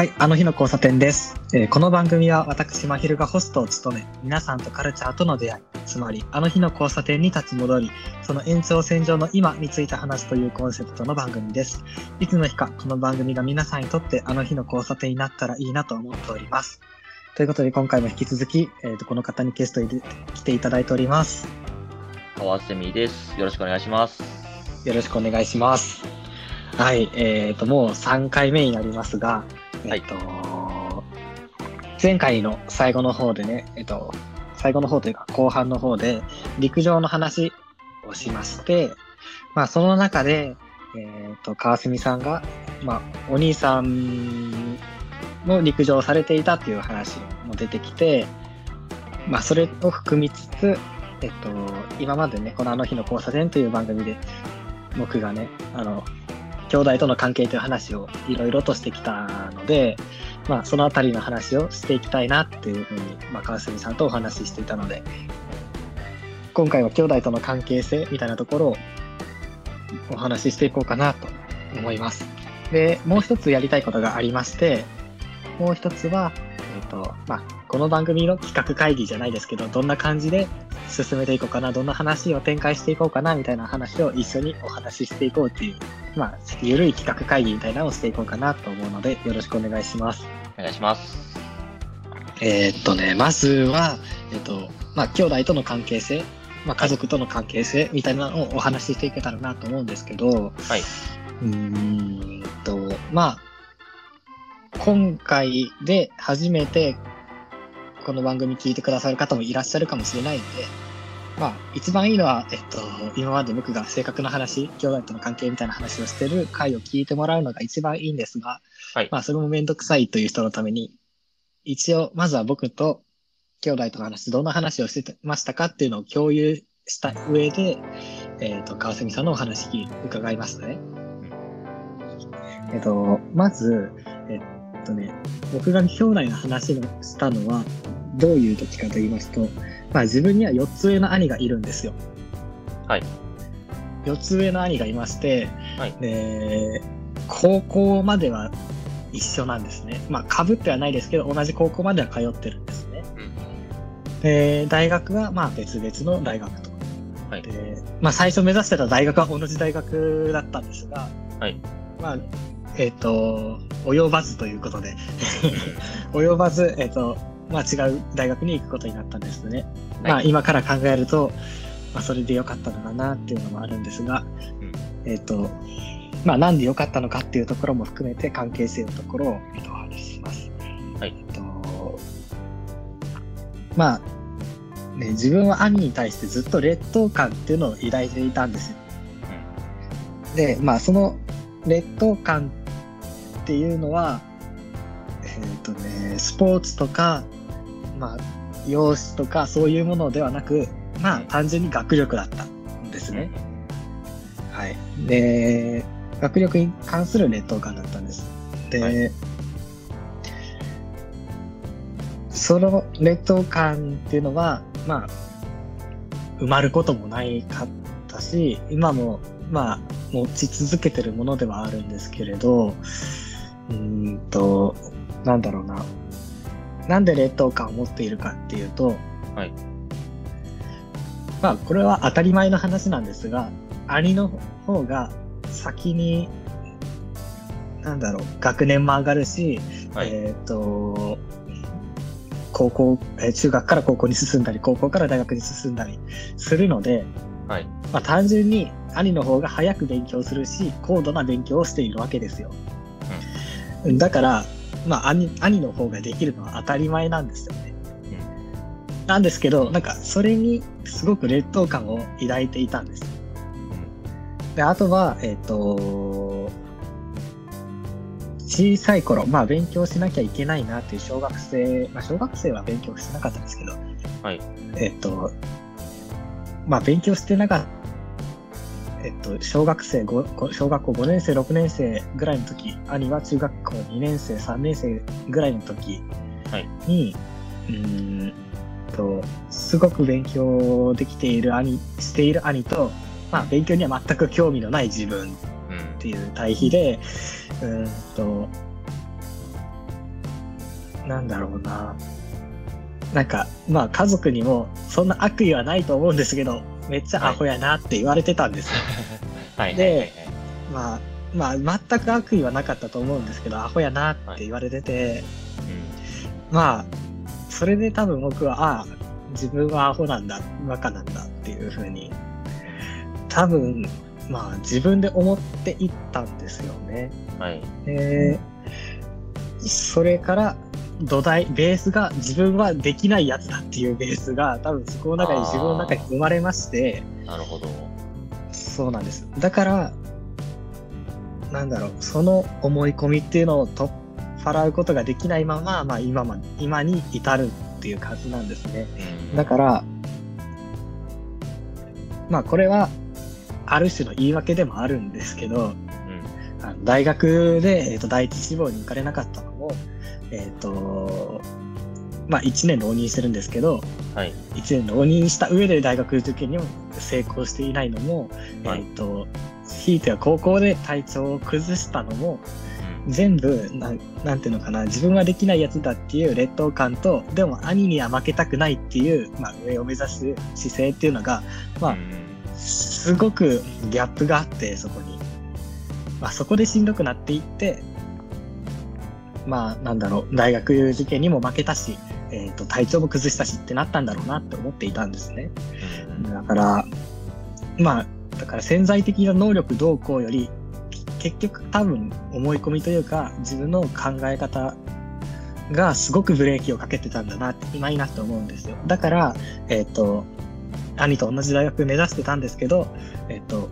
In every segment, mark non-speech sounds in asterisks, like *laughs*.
はい、あの日の交差点です。えーこの番組は私、まひるがホストを務め、皆さんとカルチャーとの出会い、つまり、あの日の交差点に立ち戻り、その延長線上の今について話すというコンセプトの番組です。いつの日か、この番組が皆さんにとってあの日の交差点になったらいいなと思っております。ということで、今回も引き続き、えーとこの方にゲストに来ていただいております。川瀬美です。よろしくお願いします。よろしくお願いします。はい、えっ、と、もう3回目になりますが、えっ、と、前回の最後の方でね、えっ、と、最後の方というか後半の方で陸上の話をしまして、まあその中で、えっ、と、川澄さんが、まあお兄さんも陸上をされていたっていう話も出てきて、まあそれを含みつつ、えっと、今までね、このあの日の交差点という番組で、僕がね、あの、兄弟との関係という話をいろいろとしてきたので、まあ、そのあたりの話をしていきたいなっていうふうに、まあ、川澄さんとお話ししていたので、今回は兄弟との関係性みたいなところをお話ししていこうかなと思います。で、もう一つやりたいことがありまして、もう一つは、えっ、と、まあ、この番組の企画会議じゃないですけど、どんな感じで進めていこうかな、どんな話を展開していこうかな、みたいな話を一緒にお話ししていこうっていう、まあ、ゆるい企画会議みたいなのをしていこうかなと思うので、よろしくお願いします。お願いします。えーっとね、まずは、えっと、まあ、兄弟との関係性、まあ、家族との関係性みたいなのをお話ししていけたらなと思うんですけど、はい。うーんと、まあ、今回で初めてこの番組聞いてくださる方もいらっしゃるかもしれないので、まあ、一番いいのは、えっと、今まで僕が性格の話、兄弟との関係みたいな話をしてる回を聞いてもらうのが一番いいんですが、はい。まあ、それもめんどくさいという人のために、一応、まずは僕と兄弟との話、どんな話をしてましたかっていうのを共有した上で、えっ、と、川澄さんのお話伺いますね。えっ、と、まず、えっとね、僕が兄弟の話をしたのは、どういう時かと言いますと、まあ自分には4つ上の兄がいるんですよ。はい。4つ上の兄がいまして、はいで、高校までは一緒なんですね。まあ、被ってはないですけど、同じ高校までは通ってるんですね。うん。で、大学はまあ別々の大学と。はい。で、まあ最初目指してた大学は同じ大学だったんですが、はい。まあ、えっ、と、及ばずということで、*laughs* 及ばず、えっ、と、まあ違う大学に行くことになったんですね。まあはい今から考えると、まあそれで良かったのかなっていうのもあるんですが、うんえっ、と、まあなんで良かったのかっていうところも含めて関係性のところをえっとお話しします。はいえっと、まあ、ね、自分は兄に対してずっと劣等感っていうのを抱いていたんですよ。で、まあその劣等感っていうのは、えっ、とね、スポーツとか、まあ、容姿とかそういうものではなく、まあ単純に学力だったんですね。はい。で、学力に関する劣等感だったんです。で、はいその劣等感っていうのは、まあ、埋まることもないかったし、今も、まあ、持ち続けてるものではあるんですけれど、うーんと、なんだろうな。なんで劣等感を持っているかっていうと、はい。まあ、これは当たり前の話なんですが、兄の方が先に、なんだろう、学年も上がるし、はい。えっ、と、高校、えー中学から高校に進んだり、高校から大学に進んだりするので、はい。まあ、単純に兄の方が早く勉強するし、高度な勉強をしているわけですよ。だから、まあ兄、兄の方ができるのは当たり前なんですよね。なんですけど、なんか、それにすごく劣等感を抱いていたんです。で、あとは、えっ、と、小さい頃、まあ勉強しなきゃいけないなっていう小学生、まあ小学生は勉強してなかったんですけど、はい。えっ、と、まあ勉強してなかった、えっと、小学生小学校5年生、6年生ぐらいの時、兄は中学校2年生、3年生ぐらいの時はいに、うーんと、すごく勉強できている兄、している兄と、まあ勉強には全く興味のない自分うんっていう対比で、うーんと、なんだろうな。なんか、まあ家族にもそんな悪意はないと思うんですけど、めっちゃアホやなって言われてたんですよ。はい。でまあ、まあ全く悪意はなかったと思うんですけど、アホやなって言われてて、まあ、それで多分僕は、ああ、自分はアホなんだ、バカなんだっていうふうに、多分、まあ自分で思っていったんですよね。うん。はい。で、それから土台、ベースが自分はできないやつだっていうベースが多分そこの中に自分の中に生まれまして、なるほど。そうなんです。だから、なんだろう、その思い込みっていうのを取っ払うことができないまま、まあ今ま、今に至るっていう感じなんですね。うんだから、まあこれは、ある種の言い訳でもあるんですけど、うん。あの大学で、えー、と第一志望に受かれなかったえっ、と、まあ1年浪人してるんですけど、はい。1年浪人した上で大学受験にも成功していないのも、はいえっ、と、ひいては高校で体調を崩したのも、うん全部なん、なんていうのかな、自分はできないやつだっていう劣等感と、でも兄には負けたくないっていう、まあ上を目指す姿勢っていうのが、まあうんすごくギャップがあって、そこに。まあ、そこでしんどくなっていって、まあ、なんだろう、大学受験にも負けたし、えっ、と、体調も崩したしってなったんだろうなって思っていたんですね。うんだから、まあ、だから潜在的な能力どうこうより、結局多分思い込みというか、自分の考え方がすごくブレーキをかけてたんだなって、今になって思うんですよ。だから、えっ、と、兄と同じ大学目指してたんですけど、えっ、と、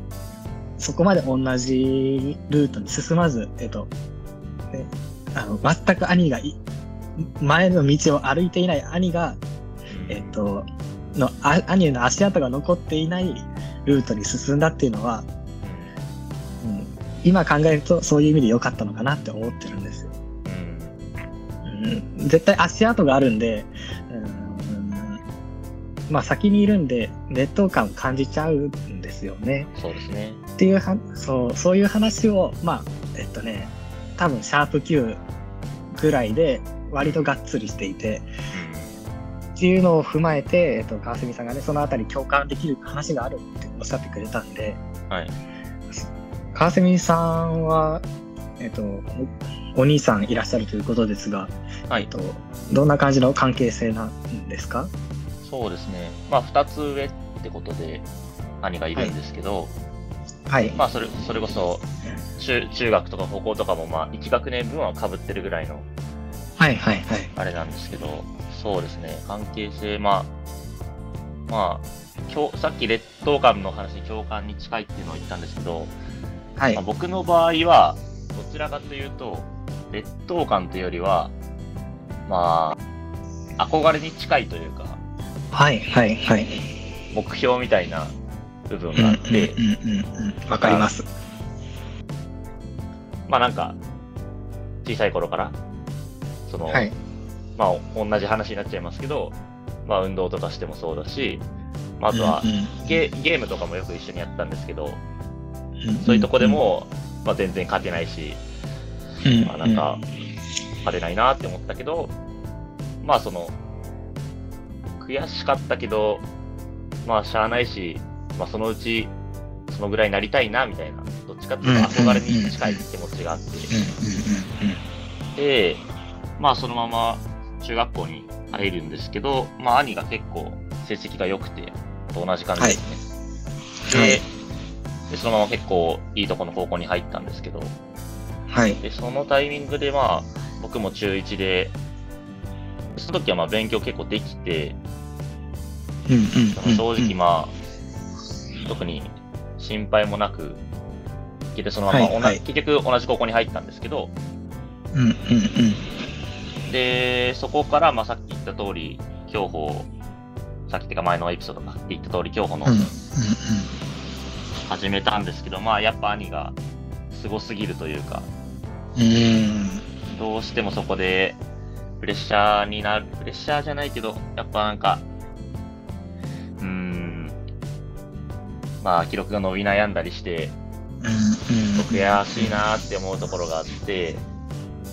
そこまで同じルートに進まず、えっ、と、ね、あの、全く兄がい、前の道を歩いていない兄が、えっ、と、の、あ兄の足跡が残っていないルートに進んだっていうのは、うん、今考えるとそういう意味で良かったのかなって思ってるんですよ。うんうん、絶対足跡があるんで、うん、まあ先にいるんで劣等感を感じちゃうんですよね。そうですね。っていうは、そう、そういう話を、まあ、えっとね、多分シャープ Q ぐらいで割とがっつりしていて、っていうのを踏まえて、えっと、川澄さんがね、そのあたり共感できる話があるっておっしゃってくれたんで、はい。川澄さんは、えっと、おお兄さんいらっしゃるということですが、はいえっ。と、どんな感じの関係性なんですか？そうですね。まあ、二つ上ってことで、兄がいるんですけど、はい。まあ、それ、それこそ、中、中学とか高校とかも、まあ、1学年分は被ってるぐらいの、はいはいはい。あれなんですけど、そうですね。関係性、まあ、まあ、共さっき劣等感の話に共感に近いっていうのを言ったんですけど、はいまあ、。僕の場合は、どちらかというと、劣等感というよりは、まあ、憧れに近いというか、はいはいはい。目標みたいな部分うんがあって。わかります。まあなんか、小さい頃から、その、はい。まあ同じ話になっちゃいますけど、まあ運動とかしてもそうだし、まああとはうんうんゲゲームとかもよく一緒にやったんですけど、うんそういうとこでも、まあ全然勝てないし、うん、まあなんか、勝てないなって思ったけど、まあその、悔しかったけど、まあしゃあないし、まあそのうち、そのぐらいになりたいな、みたいな、どっちかっていうと憧れに近い気持ちがあって、で、まあそのまま中学校に入るんですけど、まあ兄が結構成績が良くて、と同じ感じですね。はい。でで、そのまま結構いいとこの高校に入ったんですけど、はい。で、そのタイミングでまあ、僕も中1で、その時はまあ勉強結構できて、うん。うん。その正直まあ、特に心配もなく、いけてそのまま、はいはい。結局同じ高校に入ったんですけど、うんうんうん。で、そこからまあさっき言った通り、競歩、さっきってか前のエピソードかって言った通り競歩の始めたんですけど、まあやっぱ兄がすごすぎるというか、うんうん。どうしてもそこでプレッシャーになる、プレッシャーじゃないけど、やっぱなんか、まあ記録が伸び悩んだりして、悔しいなーって思うところがあって、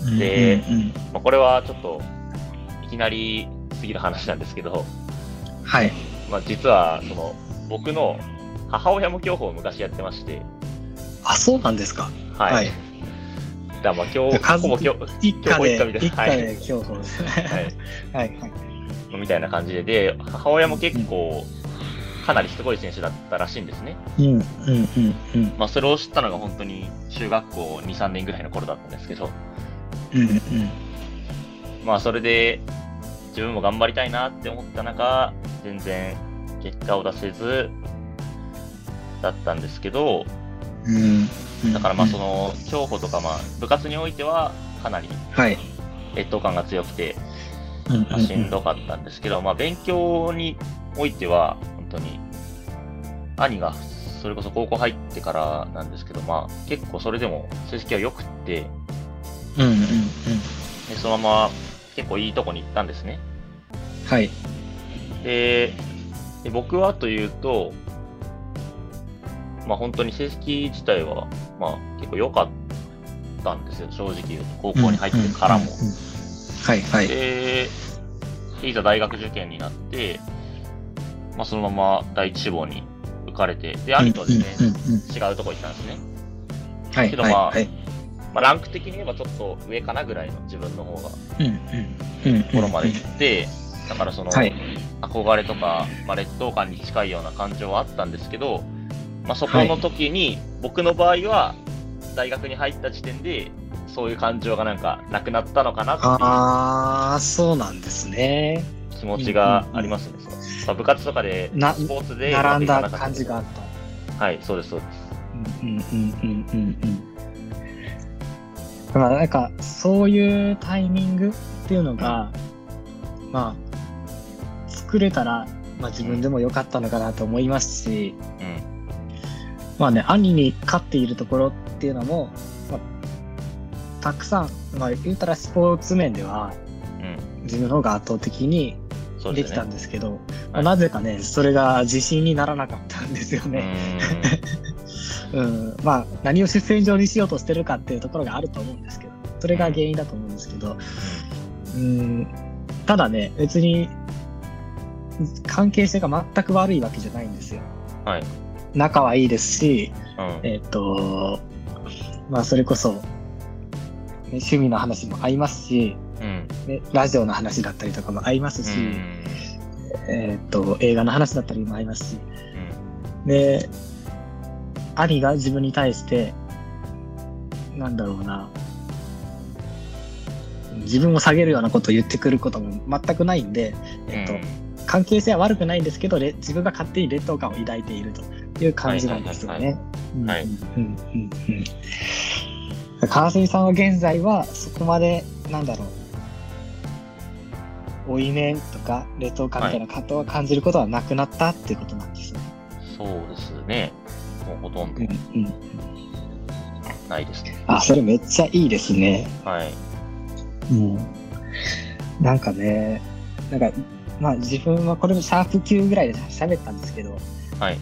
うんでうんまあ、これはちょっといきなりすぎる話なんですけど、はい。まあ、実は、その、僕の母親も競歩を昔やってまして、あ、そうなんですか。はい。はいだまあ、今日、数ほぼ今日、一家で、競歩一家みたいな一家で競歩。はい。*laughs* はい。はい。みたいな感じで、で、母親も結構、かなりすごい選手だったらしいんですね。うん、うん、うん、うん。まあ、それを知ったのが本当に中学校2、3年ぐらいの頃だったんですけど、うん、うん。まあ、それで、自分も頑張りたいなって思った中、全然結果を出せず、だったんですけど、うん。だからまあその、競歩とかまあ部活においてはかなりはい。劣等感が強くて、うん、まあしんどかったんですけど、まあ勉強においては本当に、兄がそれこそ高校入ってからなんですけど、まあ結構それでも成績は良くって、うん、うん、うん。でそのまま結構いいとこに行ったんですね。はい。で、で僕はというと、まあ本当に成績自体は、まあ結構良かったんですよ、正直言うと。高校に入ってからも。はい、はい。で、いざ大学受験になって、まあそのまま第一志望に受かれて、で、兄とは全然うん、うん、うん。違うとこ行ったんですね。はい、はい。けどまあはい。まあランク的に言えばちょっと上かなぐらいの自分の方が。ところまで行って、だからその、はい憧れとか、まあ、劣等感に近いような感情はあったんですけど、まあ、そこの時に、僕の場合は、大学に入った時点で、そういう感情がなんかなくなったのかなってああ、そうなんですね。気持ちがありますね。そのまあ、部活とかで、なスポーツで並んだ感じがあった。はい、そうです、そうです。うんうんうんうんうんうん。まあなんかそういうタイミングっていうのが、まあ作れたら、まあ、自分でも良かったのかなと思いますし、うん。まあね兄に勝っているところっていうのも、まあ、たくさん、まあ、言うたらスポーツ面ではうん。自分の方が圧倒的にそうできたんですけど、まあはいなぜかねそれが自信にならなかったんですようね。*laughs* うん、まあ何を主戦場にしようとしてるかっていうところがあると思うんですけどそれが原因だと思うんですけど、うん、ただね別に関係性が全く悪いわけじゃないんですよはい。仲はいいですしうん。えっ、とまあそれこそ、ね趣味の話も合いますし、うん。ね、ラジオの話だったりとかも合いますし、うん。えっ、と映画の話だったりも合いますし。うん。で、兄が自分に対して、なんだろうな、自分を下げるようなことを言ってくることも全くないんで、えっと、関係性は悪くないんですけど、れ自分が勝手に劣等感を抱いているという感じなんですよはいね。うんはい。うん。うんうんうん。川澄さんは現在はそこまで、なんだろう、負い目とか劣等感みたいな葛藤を感じることはなくなったっていうことなんですね。そうですね。もうほとんどうんうんないですね。あ、それめっちゃいいですね。はい。うん。なんかね、なんか、まあ自分はこれもシャープ9ぐらいで喋ったんですけど、はい。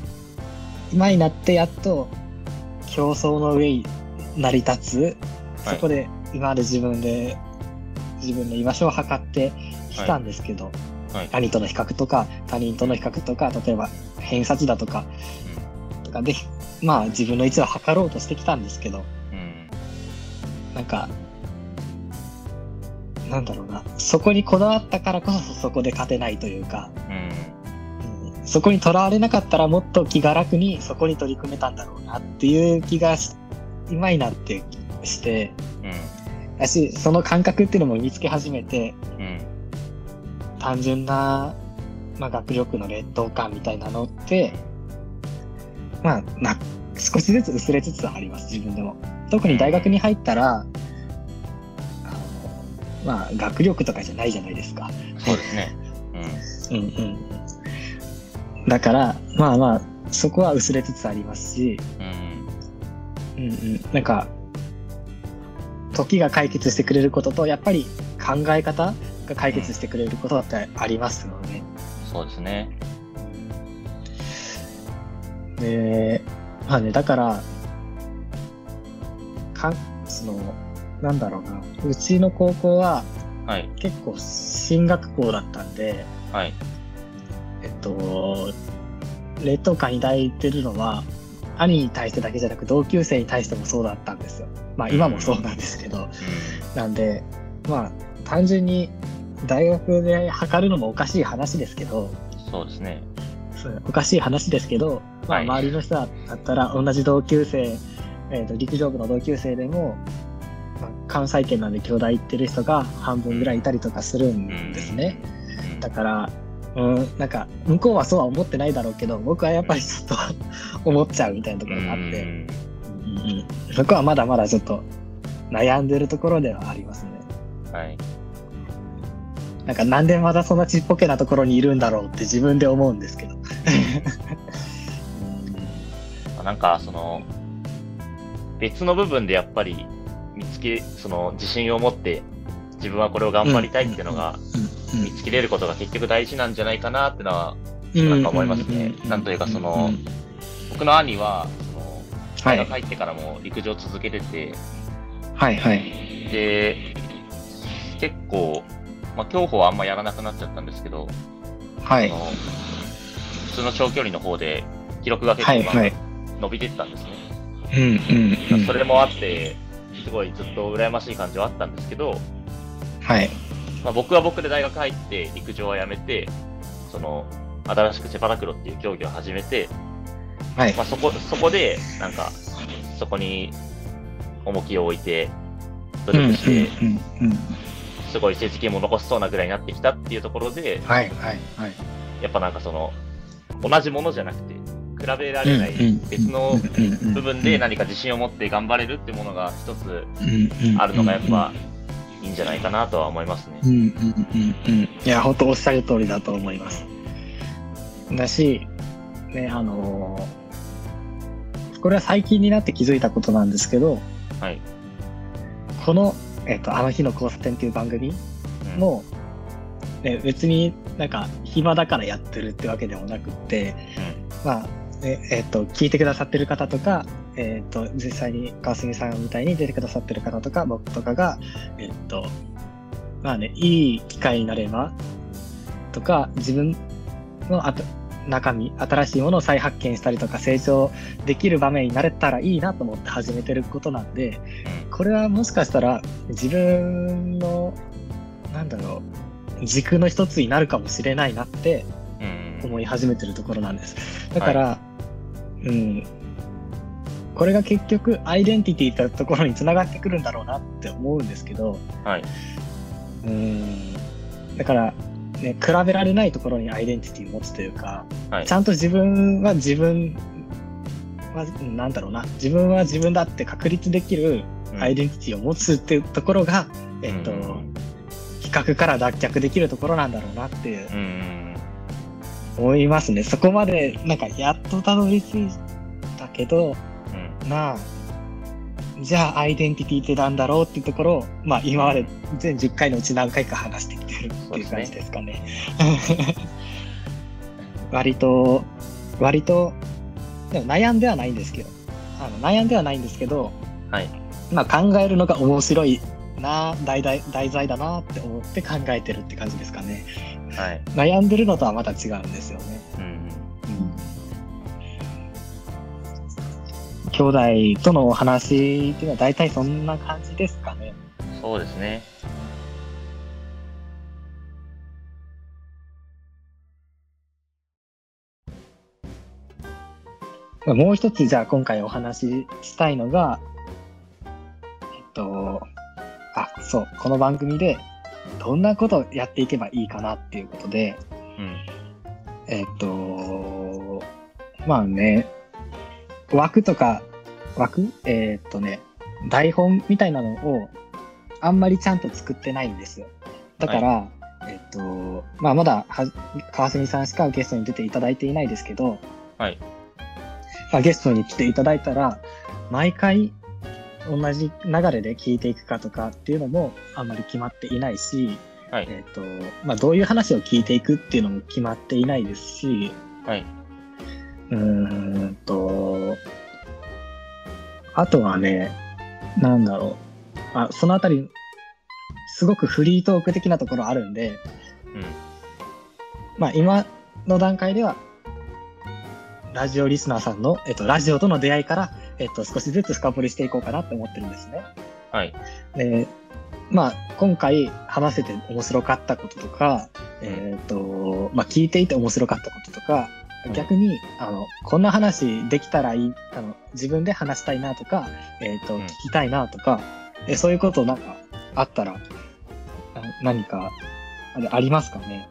今になってやっと競争の上に成り立つ、はいそこで今まで自分で、自分の居場所を測ってきたんですけど、はい。兄との比較とか、他人との比較とか、例えば偏差値だとか、とかで、まあ自分の位置を測ろうとしてきたんですけど、うん。なんか、なんだろうな、そこにこだわったからこそそこで勝てないというか、うん。うんそこにとらわれなかったらもっと気が楽にそこに取り組めたんだろうなっていう気がし今になってして、うん。だし、その感覚っていうのも見つけ始めて、うん。単純な、まあ、学力の劣等感みたいなのって、まあ、な、少しずつ薄れつつあります、自分でも。特に大学に入ったら、まあ、学力とかじゃないじゃないですか。そうですね。うん。うんうん。だから、まあまあ、そこは薄れつつありますし、うん。うんうん。なんか、時が解決してくれることと、やっぱり考え方が解決してくれることだってありますので、そうですね。で、まあね、だから、かん、その、なんだろうな、うちの高校は、はい。結構進学校だったんで、はい。えっと、劣等感抱いてるのは、兄に対してだけじゃなく同級生に対してもそうだったんですよ。まあ今もそうなんですけど、なんで、まあ単純に大学で測るのもおかしい話ですけど、うん。そうですね。おかしい話ですけど、まあ、はい周りの人だったら同じ同級生、えー、と陸上部の同級生でも、まあ、関西圏なんで兄弟行ってる人が半分ぐらいいたりとかするんですね。うん。だから、うん、なんか向こうはそうは思ってないだろうけど僕はやっぱりちょっと思っちゃうみたいなところがあって、うんうんうんそこはまだまだちょっと悩んでるところではありますね。はい。なんかなんでまだそんなちっぽけなところにいるんだろうって自分で思うんですけど。まあなんか、その、別の部分でやっぱり見つけ、その自信を持って自分はこれを頑張りたいっていうのが見つけれることが結局大事なんじゃないかなっていうのは、なんか思いますね。なんというかその僕の兄は、その、はい。大学入ってからも陸上続けてて、はいはい。で、結構、まあ、競歩はあんまやらなくなっちゃったんですけど、はいあの。普通の長距離の方で記録が結構まあはいはい。伸びてったんですね。うんうんうん。それもあって、すごいずっと羨ましい感じはあったんですけど、はい。まあ、僕は僕で大学入って陸上はやめて、その、新しくセパラクロっていう競技を始めて、はいま。あ、そこ、そこで、なんか、そこに重きを置いて、努力して、うんうんうん。すごい成績も残しそうなぐらいになってきたっていうところで、はいはいはい。やっぱなんかその、同じものじゃなくて、比べられない別の部分で何か自信を持って頑張れるってものが一つあるのがやっぱいいんじゃないかなとは思いますねう。んうんうんうん。いや、本当おっしゃる通りだと思います。だし、ね、あのーこれは最近になって気づいたことなんですけど、はい。この、えっ、と、あの日の交差点っていう番組うん、も、ね、別になんか暇だからやってるってわけでもなくって、まあ、ねえっ、と、聞いてくださってる方とか、えっ、と、実際に川澄さんみたいに出てくださってる方とか、僕とかが、えっ、と、まあね、いい機会になれば、とか、自分のあと中身、新しいものを再発見したりとか、成長できる場面になれたらいいなと思って始めてることなんで、これはもしかしたら自分の、なんだろう、軸の一つになるかもしれないなって。思い始めてるところなんです。だから、うん。これが結局アイデンティティってところにつながってくるんだろうなって思うんですけど、はい。うん。だから、ね、比べられないところにアイデンティティを持つというか、はいち。ゃんと自分は自分は、うんなんだろうな、自分は自分だって確立できるアイデンティティを持つっていうところが、えっと、うん比較から脱却できるところなんだろうなっていううん。思いますね。そこまで、なんか、やっとたどり着いたけど、うん。なあ、じゃあ、アイデンティティってなんだろうっていうところを、まあ、今まで全10回のうち何回か話してきてるっていう感じですかね。*laughs* 割と、割と、でも悩んではないんですけど、あの悩んではないんですけど、はい。まあ、考えるのが面白いな、題材題材だなって思って考えてるって感じですかね。はい。悩んでるのとはまた違うんですよね。兄弟とのお話っていうのは大体そんな感じですかね。そうですね。もう一つじゃあ今回お話ししたいのが、えっと、あ、そう、この番組でどんなことをやっていけばいいかなっていうことで、うん。えっと、まあね、枠とか、枠？えっとね、台本みたいなのをあんまりちゃんと作ってないんですよ。だから、えっと、まあまだは、川澄さんしかゲストに出ていただいていないですけど、はい。まあ、ゲストに来ていただいたら、毎回同じ流れで聞いていくかとかっていうのもあんまり決まっていないし、はい。えっ、と、まあ、どういう話を聞いていくっていうのも決まっていないですし、はい。うーんと、あとはね、なんだろう。あ、そのあたり、すごくフリートーク的なところあるんで、うん。まあ今の段階では、ラジオリスナーさんの、えっと、ラジオとの出会いから、えっと、少しずつ深掘りしていこうかなって思ってるんですね。はい。で、まあ、今回話せて面白かったこととか、えっ、と、まあ、聞いていて面白かったこととか、うん逆に、あの、こんな話できたらいい、あの、自分で話したいなとか、えっ、と、うん聞きたいなとか、えそういうことなんかあったら、あ何かありますかね？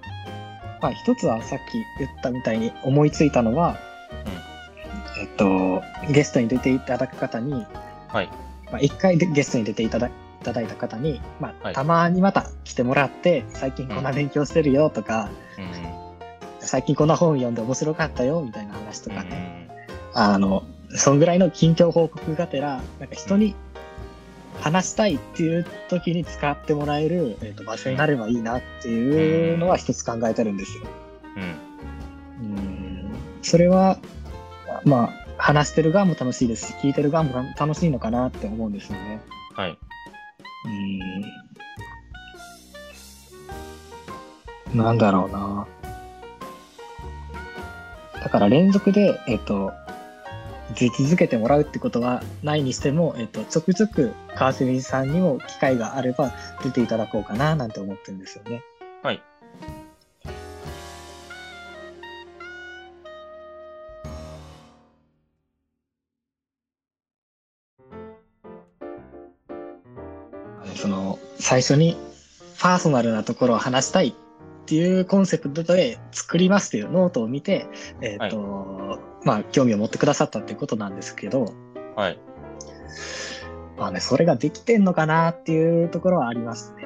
まあ、一つはさっき言ったみたいに思いついたのは、えっと、ゲストに出ていただく方に、はい。まあ、一回でゲストに出ていただいただいた方に、まあ、はいたまにまた来てもらって、最近こんな勉強してるよとか、うん。最近こんな本読んで面白かったよみたいな話とうん。かね、あの、そんぐらいの近況報告がてら、なんか人に話したいっていう時に使ってもらえる、えー、と場所になればいいなっていうのは一つ考えてるんですよ。うん。うんそれは、まあ、話してる側も楽しいですし、聞いてる側も楽しいのかなって思うんですよね。はい。うん。なんだろうな。だから連続で、えっと、出続けてもらうってことはないにしても、えっと、ちょくちょく川澄さんにも機会があれば出ていただこうかななんて思ってるんですよね。はい。その、最初にパーソナルなところを話したいっていうコンセプトで作りますっていうノートを見て、えっ、と、まあ、興味を持ってくださったっていうことなんですけど、はい。まあね、それができてんのかなっていうところはありますね。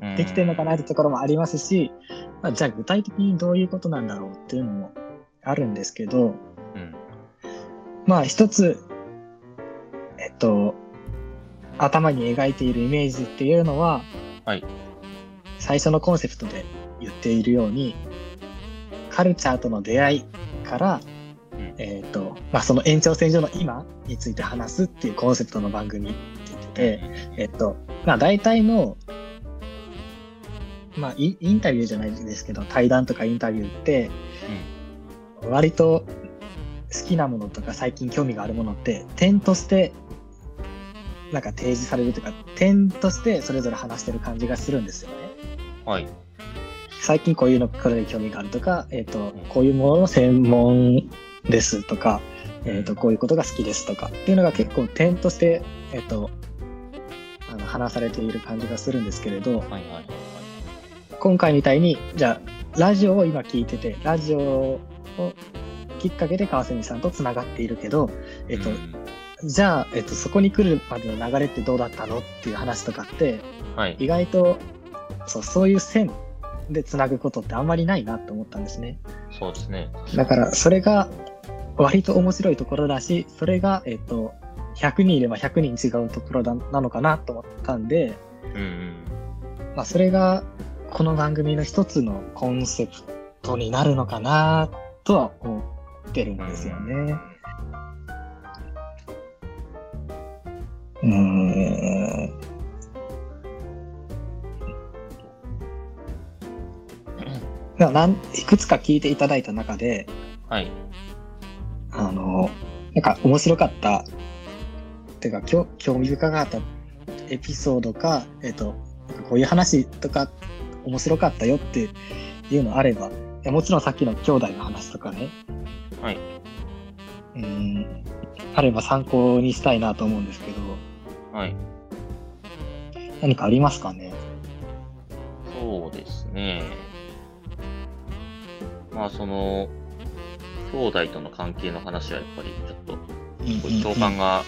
うん *laughs* できてんのかなってところもありますし、まあ、じゃあ具体的にどういうことなんだろうっていうのもあるんですけど、うん。まあ一つ、えっと、頭に描いているイメージっていうのは、はい。最初のコンセプトで言っているように、カルチャーとの出会いから、うんえっと、まあその延長線上の今について話すっていうコンセプトの番組って言ってて、えっと、まあ大体の、まあインインタビューじゃないですけど、対談とかインタビューって、割と好きなものとか最近興味があるものって点としてなんか提示されるというか点としてそれぞれ話してる感じがするんですよね。はい。最近こういうのこれで興味があるとか、えっ、と、こういうものの専門ですとか、えっ、と、こういうことが好きですとかっていうのが結構点として、えっ、と、あの話されている感じがするんですけれど、はいはいはいはい。今回みたいに、じゃあ、ラジオを今聞いてて、ラジオをきっかけで川澄さんとつながっているけど、えっと、うんじゃあ、えっと、そこに来るまでの流れってどうだったの？っていう話とかって、はい。意外と、そう、そういう線でつなぐことってあんまりないなと思ったんですね。そうですね。だから、それが割と面白いところだし、それが、えっと、100人いれば100人違うところだなのかなと思ったんで、うんうん。まあ、それが、この番組の一つのコンセプトになるのかなとは思ってるんですよね。うーん。なんいくつか聞いていただいた中で、はい。あの、なんか面白かった、てか興興味深かったエピソードか、えっ、と、なんかこういう話とか面白かったよっていうのあれば、いやもちろんさっきの兄弟の話とかね、はい。うん、あれば参考にしたいなと思うんですけど、はい。何かありますかね？そうですね。まあ、その、兄弟との関係の話はやっぱりちょっと、共感が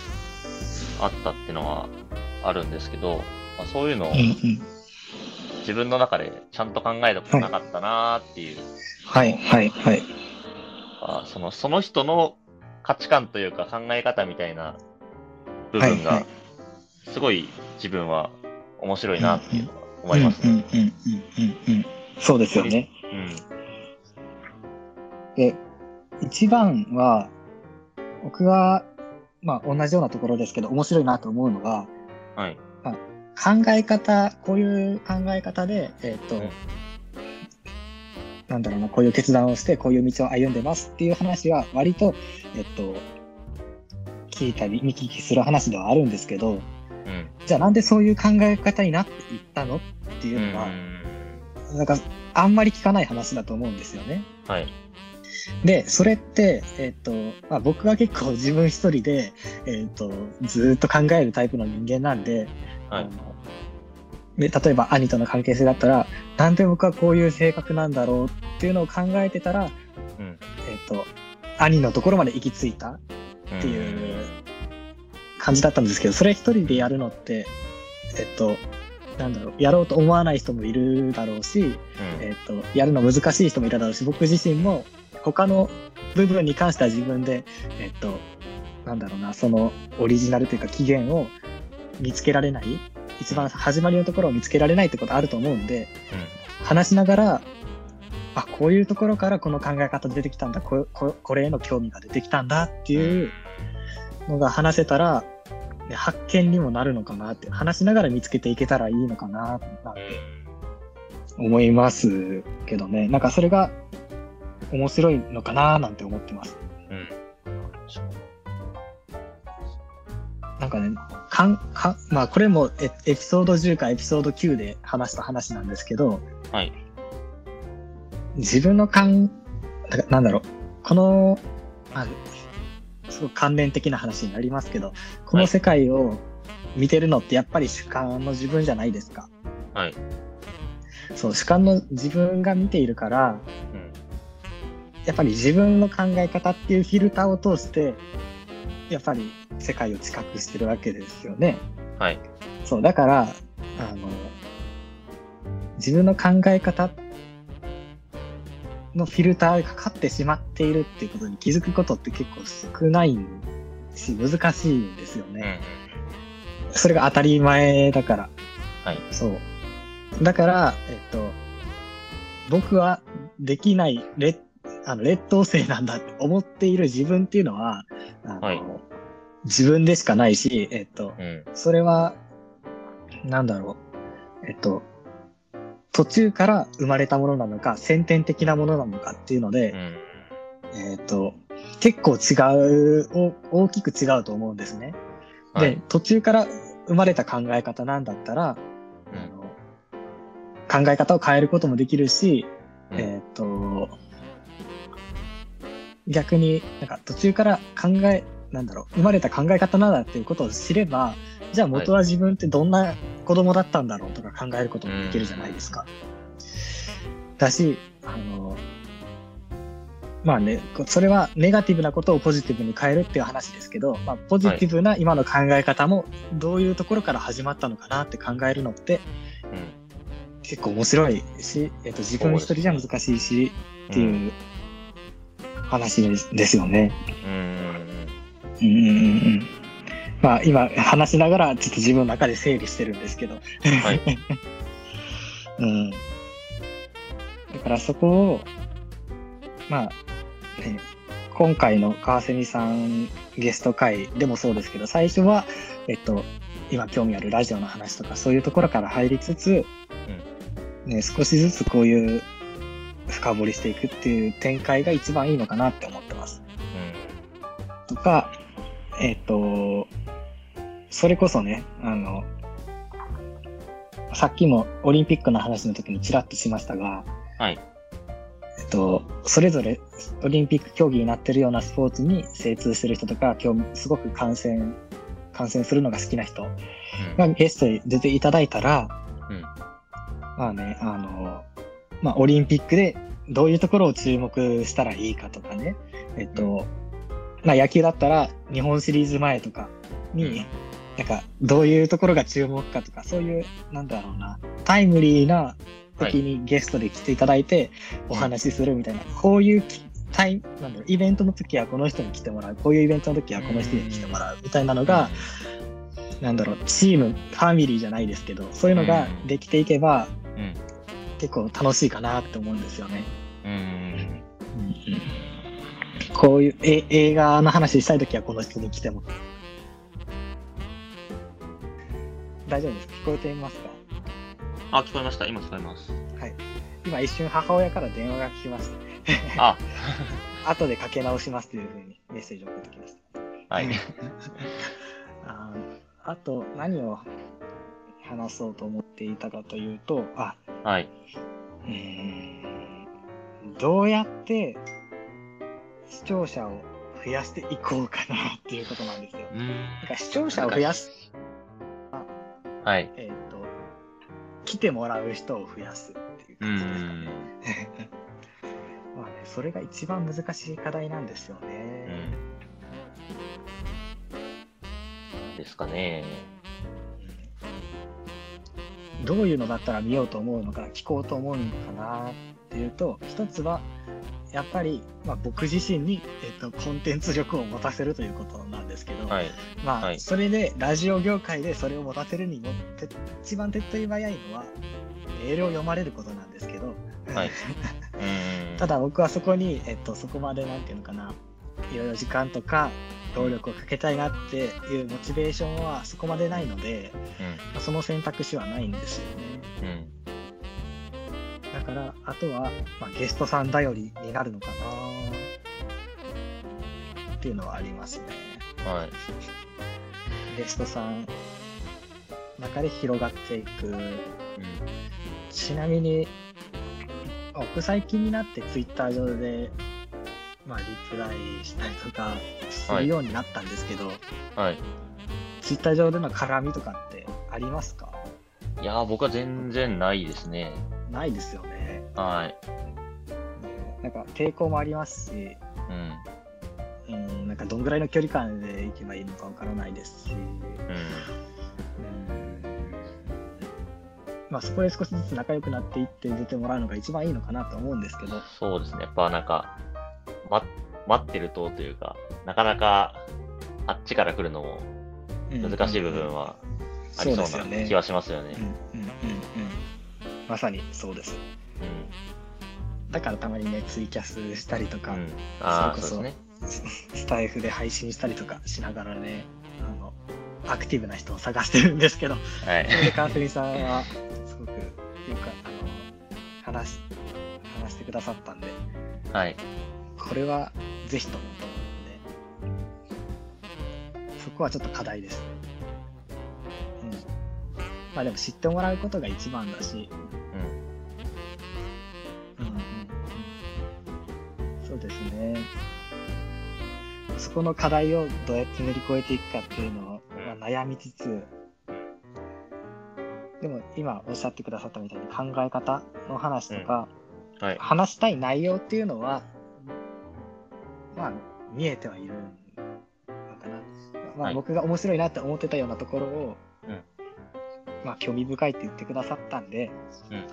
あったっていうのはあるんですけど、まあ、そういうのを。自分の中でちゃんと考えたことなかったなーっていう、はい、はい、はい。あそのその人の価値観というか考え方みたいな部分がい、すごい自分は面白いなっていうのは思いますね。うんうんうんうんうんうん。そうですよね。うん。で、一番は、僕が、まあ同じようなところですけど、面白いなと思うのが、はい。考え方、こういう考え方で、えっ、と、うんなんだろうな、こういう決断をして、こういう道を歩んでますっていう話は、割と、えっ、と、聞いたり、見聞きする話ではあるんですけど、うん。じゃあなんでそういう考え方になっていったのっていうのは、なんか、あんまり聞かない話だと思うんですよね。はい。で、それって、えっ、と、まあ、僕は結構自分一人で、えっ、と、ずーっと考えるタイプの人間なんで、はいあので例えば兄との関係性だったら、なんで僕はこういう性格なんだろうっていうのを考えてたら、うん。えっ、と、兄のところまで行き着いたっていう感じだったんですけど、それ一人でやるのって、えっ、と、なんだろう、やろうと思わない人もいるだろうし、うん。えっ、と、やるの難しい人もいただろうし、僕自身も他の部分に関しては自分で、えっ、と、なんだろうな、そのオリジナルというか起源を見つけられない、一番始まりのところを見つけられないってことあると思うんで、話しながら、あ、こういうところからこの考え方出てきたんだ、こここれへの興味が出てきたんだっていうのが話せたら、ね発見にもなるのかなって、話しながら見つけていけたらいいのかな、なんて思いますけどね。なんかそれが面白いのかななんて思ってます。うん。うん。なんかね、かん、か、まあこれもエエピソード10かエピソード9で話した話なんですけど、はい。自分の感、ななんだろう、この、あすごく関連的な話になりますけど、この世界を見てるのってやっぱり主観の自分じゃないですか。はい。そう、主観の自分が見ているから、うん。やっぱり自分の考え方っていうフィルターを通して、やっぱり世界を知覚してるわけですよね。はい。そう、だから、あの、自分の考え方のフィルターがかかってしまっているっていうことに気づくことって結構少ないし、難しいんですようん。ね。それが当たり前だから。はい。そう。だから、えっと、僕はできない劣あの劣等生なんだって思っている自分っていうのは、あのはい自分でしかないし、えっと、うん。それは、なんだろう、えっと、途中から生まれたものなのか、先天的なものなのかっていうのでう、ん。えっと、結構違う、お大きく違うと思うんですね。ではい。、途中から生まれた考え方なんだったら、うんあの考え方を変えることもできるし、うんえっ、と、逆になんか途中から考え、なんだろう、生まれた考え方なんだっていうことを知れば、じゃあ元は自分ってどんな子供だったんだろうとか考えることもできるじゃないですか。だし、あの、まあね、こそれはネガティブなことをポジティブに変えるっていう話ですけど、まあ、ポジティブな今の考え方もどういうところから始まったのかなって考えるのってうん。結構面白いし、えっと自分一人じゃ難しいしっていうすですよね。うん。うん。うんうんうんうん。まあ今話しながらちょっと自分の中で整理してるんですけど。はい。*laughs* うん。だからそこを、まあ、ね、今回の川蝉さんゲスト会でもそうですけど、最初は、えっと、今興味あるラジオの話とかそういうところから入りつつ、ね、少しずつこういう深掘りしていくっていう展開が一番いいのかなって思ってます。とか、えっ、と、それこそね、あの、さっきもオリンピックの話の時にちらっとしましたが、はい。えっと、それぞれオリンピック競技になってるようなスポーツに精通してる人とか、今日すごく観戦、観戦するのが好きな人うん。がゲストに出ていただいたら、うん。まあね、あの、まあ、オリンピックでどういうところを注目したらいいかとかね、えっと、まあ、野球だったら日本シリーズ前とかに、なんか、どういうところが注目かとか、そういう、なんだろうな、タイムリーな時にゲストで来ていただいてお話しするみたいな、こういうきタイなんだろう、イベントの時はこの人に来てもらう、こういうイベントの時はこの人に来てもらうみたいなのが、なんだろう、チーム、ファミリーじゃないですけど、そういうのができていけば、うん。結構楽しいかなって思うんですよね。うん。こういうえ映画の話したいときはこの人に来ても。大丈夫ですか？聞こえていますか？あ、聞こえました。今聞こえます。はい。今一瞬母親から電話が来ました。あ、*laughs* 後でかけ直しますというふうにメッセージを送ってきました。はい。ああと、何を話そうと思っていたかというと、あ、はい。うーんどうやって視聴者を増やしていこうかなっていうことなんですよ。うーん。なんか視聴者を増やす、はい。えっ、と、来てもらう人を増やすっていううー感じですかん。ね。*laughs* まあね、それが一番難しい課題なんですようね。ん。ですかね。どういうのだったら見ようと思うのか聞こうと思うのかなっていうと一つはやっぱり、まあ、僕自身に、えっと、コンテンツ力を持たせるということなんですけど、はい。まあ、はいそれでラジオ業界でそれを持たせるにもて一番手っ取り早いのはメールを読まれることなんですけど、はい。*laughs* ただ僕はそこに、えっと、そこまでなんていうのかないろいろ時間とか労力をかけたいなっていうモチベーションはそこまでないので、まあその選択肢はないんですよね。うん。うん。だから、あとは、まあ、ゲストさん頼りになるのかなっていうのはありますね。はい。ゲストさん中で広がっていく。うん。ちなみに、僕最近になってツイッター上で、まあ、リプライしたりとかするようになったんですけど、はい。ツイッター上での絡みとかってありますか？いやー、僕は全然ないですね。ないですよね。はい。なんか抵抗もありますし、うん。うん、なんかどんぐらいの距離感で行けばいいのかわからないですし、うん。まあ、そこで少しずつ仲良くなっていって出てもらうのが一番いいのかなと思うんですけど、そうですね。やっぱなんか、ま、待ってるとというか、なかなかあっちから来るのも難しい部分はありそうですよねな気はしますよねうん。うんうんうんまさにそうですだからたまにねツイキャスしたりとか、うん。うん。ああ、それそうでこそすね。スタイフで配信したりとかしながらねあのアクティブな人を探してるんですけどはい。それで川澄さんはすごくよくあの話し話してくださったんではい。これはぜひともと思うんで、そこはちょっと課題です。うん。まあでも知ってもらうことが一番だし、うん。うんうんうん、そうですね。そこの課題をどうやって乗り越えていくかっていうのを、まあ、悩みつつ、でも今おっしゃってくださったみたいに考え方の話とか、はい。話したい内容っていうのは、まあ、見えてはいるのかな。まあ、はい。僕が面白いなって思ってたようなところを、うん。まあ、興味深いって言ってくださったんで、うん。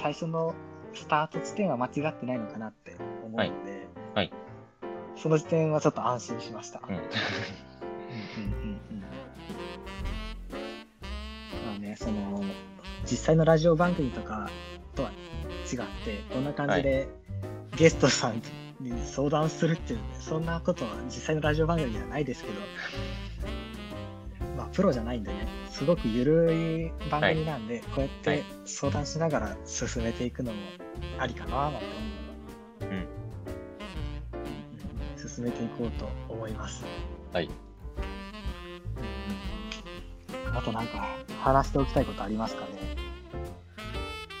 最初のスタート地点は間違ってないのかなって思うので、はい。その時点はちょっと安心しました。うん。ね、その、実際のラジオ番組とかとは違って、こんな感じでゲストさんに相談するっていう、そんなことは実際のラジオ番組にはないですけど、まあ、プロじゃないんでね、すごくゆるい番組なんで、こうやって相談しながら進めていくのもありかななんて思うので、うん。うん進めていこうと思います。はい。あとなんか話しておきたいことありますかね？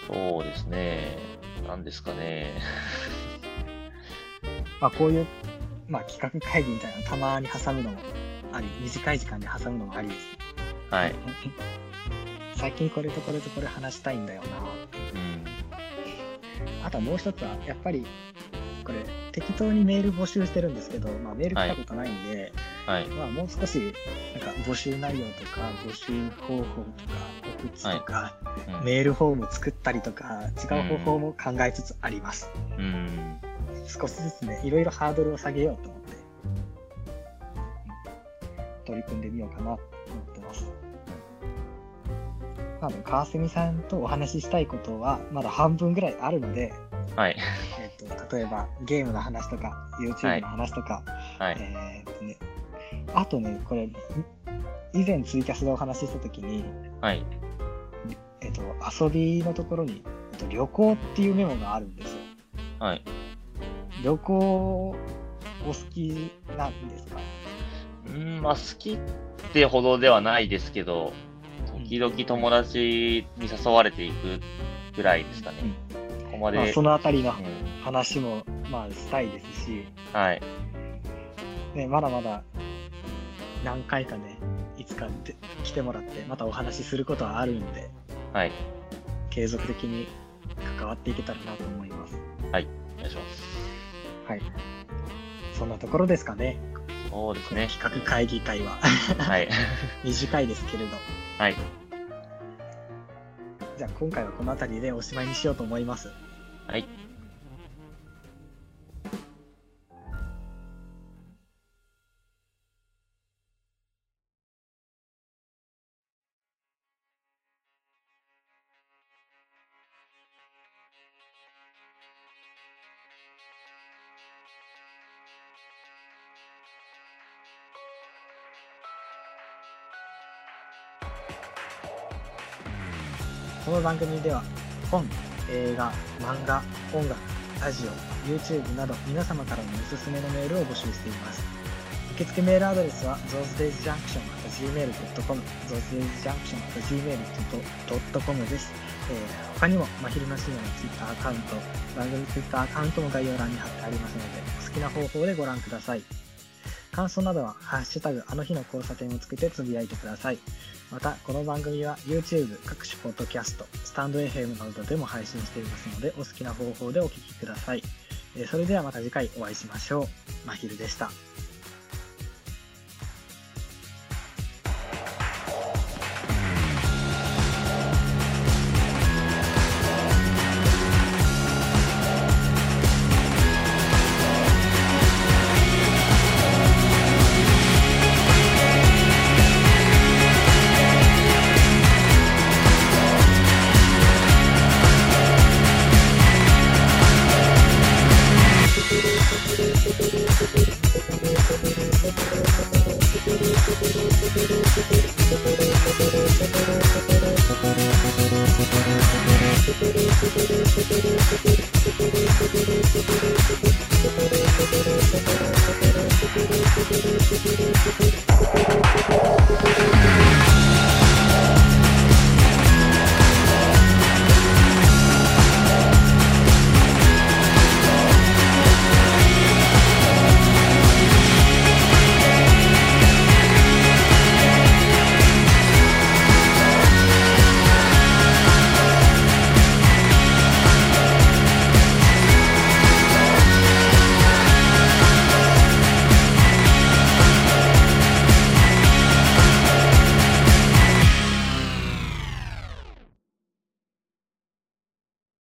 そうですね。なんですかね。まあこういう、まあ、企画会議みたいなのたまに挟むのもあり、短い時間で挟むのもありです。はい。*laughs* 最近これとこれとこれ話したいんだよな。うん。あとはもう一つは、やっぱり、これ、適当にメール募集してるんですけど、まあメール来たことないんで、はい。まあもう少し、なんか募集内容とか、募集方法とか、告知とか、うんメールフォーム作ったりとか、違う方法も考えつつあります。うん。少しずつね、いろいろハードルを下げようと思って、うん取り組んでみようかなと思ってます。まあ、でも川澄さんとお話ししたいことは、まだ半分ぐらいあるので、はい。えっと例えばゲームの話とか、YouTube の話とか、はい。えーっとね、あとね、これ、以前ツイキャスでお話ししたときに、はい。えっと、遊びのところに、えっと、旅行っていうメモがあるんですよ。はい。旅行お好きなんですか？うん、まあ、好きってほどではないですけど、時々友達に誘われていくぐらいですかね。ここまで。まあ、そのあたりのうん話も、まあ、したいですし、はい。ね、まだまだ何回かね、いつかで来てもらって、またお話しすることはあるんで、はい。継続的に関わっていけたらなと思います。お願いします。はい。そんなところですかね。そうですね。企画会議会ははい。*laughs* 短いですけれど。はい。じゃあ今回はこの辺りでおしまいにしようと思います。はい。この番組では本、映画、漫画、音楽、ラジオ、YouTube など皆様からのおすすめのメールを募集しています。受付メールアドレスは zosedaysjunction.gmail.com zosedaysjunction.gmail.com です。えー他にも、まひるなしの Twitter アカウント、番組 Twitter アカウントも概要欄に貼ってありますので、お好きな方法でご覧ください。感想などは、ハッシュタグ、あの日の交差点をつけてつぶやいてください。また、この番組は YouTube、各種ポッドキャスト、スタンド FM などでも配信していますので、お好きな方法でお聴きください。それではまた次回お会いしましょう。まひるでした。「